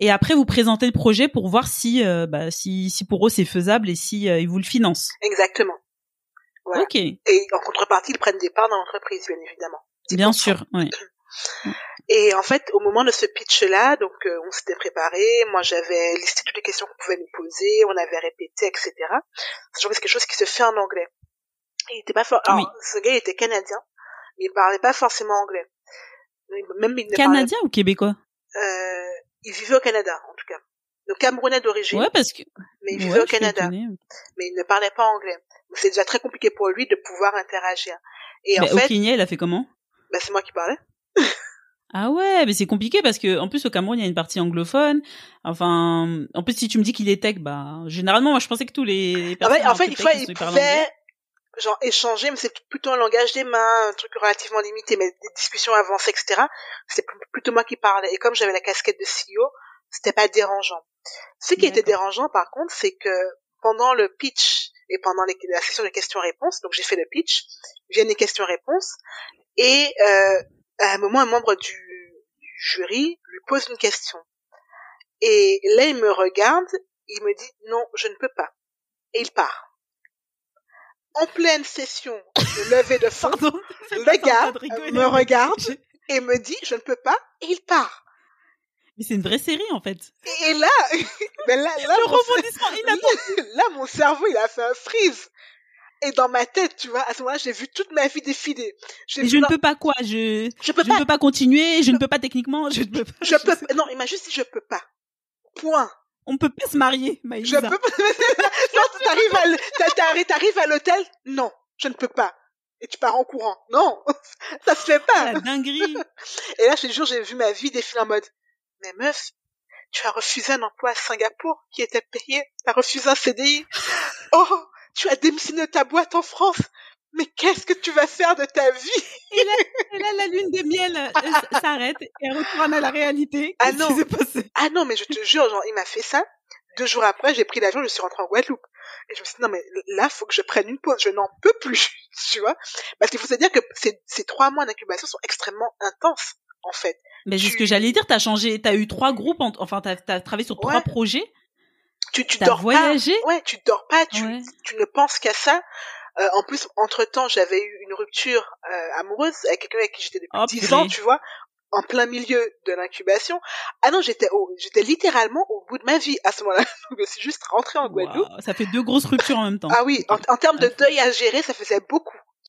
Et après, vous présentez le projet pour voir si, euh, bah, si, si pour eux c'est faisable et si euh, ils vous le financent. Exactement. Voilà. Ok. Et en contrepartie, ils prennent des parts dans l'entreprise, bien évidemment. Bien 10%. sûr. Ouais. Et en fait, au moment de ce pitch-là, donc euh, on s'était préparé, moi j'avais listé toutes les questions qu'on pouvait nous poser, on avait répété, etc. Sachant que c'est quelque chose qui se fait en anglais. Il était pas for... Alors, Oui. ce gars il était canadien, mais il parlait pas forcément anglais. Même il ne Canadien ou québécois? Il vivait au Canada, en tout cas. Donc Camerounais d'origine, Ouais, parce que. mais il ouais, vivait au Canada. étonnée. Mais il ne parlait pas anglais. C'est déjà très compliqué pour lui de pouvoir interagir. Et en Au fait, Kenya, il a fait comment? Bah, c'est moi qui parlais. Ah ouais, mais c'est compliqué parce que en plus au Cameroun il y a une partie anglophone. Enfin, en plus si tu me dis qu'il est tech, bah généralement moi je pensais que tous les personnes fait, en fait il, il pouvait genre échanger, mais c'est plutôt un langage des mains, un truc relativement limité, mais des discussions avancées, etc. C'est pl- plutôt moi qui parlais. Et comme j'avais la casquette de CEO, c'était pas dérangeant. Ce qui était dérangeant, par contre, c'est que pendant le pitch et pendant les- la session de questions-réponses, donc j'ai fait le pitch, viennent les questions-réponses, et euh, à un moment, un membre du, du jury lui pose une question. Et là, il me regarde, il me dit non, je ne peux pas. Et il part. En pleine session de levée de fonds, le gars me regarde et me dit je ne peux pas, et il part. Mais c'est une vraie série en fait. Et là, ben là, là, Le mon, rebondissement inattendu. là, mon cerveau, il a fait un freeze. Et dans ma tête, tu vois, à ce moment-là, j'ai vu toute ma vie défiler. Je ne peux pas quoi Je je peux je pas, ne peux pas continuer. Je ne peux pas techniquement. Je ne peux pas. je peux, non, il m'a juste dit je peux pas. Point. On peut pas se marier, Je Maïsa. peux pas. non, t'arrives à, t'arrives l'hôtel, non, je ne peux pas. Et tu pars en courant. Non, ça se fait pas. La dinguerie. Et là, je te jure, j'ai vu ma vie défiler en mode, mais meuf, tu as refusé un emploi à Singapour qui était payé, tu as refusé un CDI. Oh, tu as démissionné de ta boîte en France. Mais qu'est-ce que tu vas faire de ta vie? Et là, et là, la lune de miel euh, s- s'arrête et elle retourne à la réalité. Ah Qu'est-ce non. qui s'est passé? Ah non, mais je te jure, genre, il m'a fait ça. Deux jours après, j'ai pris l'avion, je suis rentrée en Guadeloupe. Et je me suis dit, non, mais là, faut que je prenne une pause. Je n'en peux plus, tu vois. Parce qu'il faut se dire que ces, ces trois mois d'incubation sont extrêmement intenses, en fait. Mais c'est ce que j'allais dire. T'as changé. T'as eu trois groupes. en- Enfin, t'as as travaillé sur trois projets. Tu, tu T'as dors voyagé. pas. Ouais, tu dors pas, tu, Ouais. tu ne penses qu'à ça. Euh, en plus, entre-temps, j'avais eu une rupture euh, amoureuse avec quelqu'un avec qui j'étais depuis Oh, 10 purée. ans, tu vois, en plein milieu de l'incubation. Ah non, j'étais au, j'étais littéralement au bout de ma vie à ce moment-là. Donc, je suis juste rentrée en Guadeloupe. Ça fait deux grosses ruptures en même temps. Ah oui, en, en termes de deuil à gérer, ça faisait beaucoup.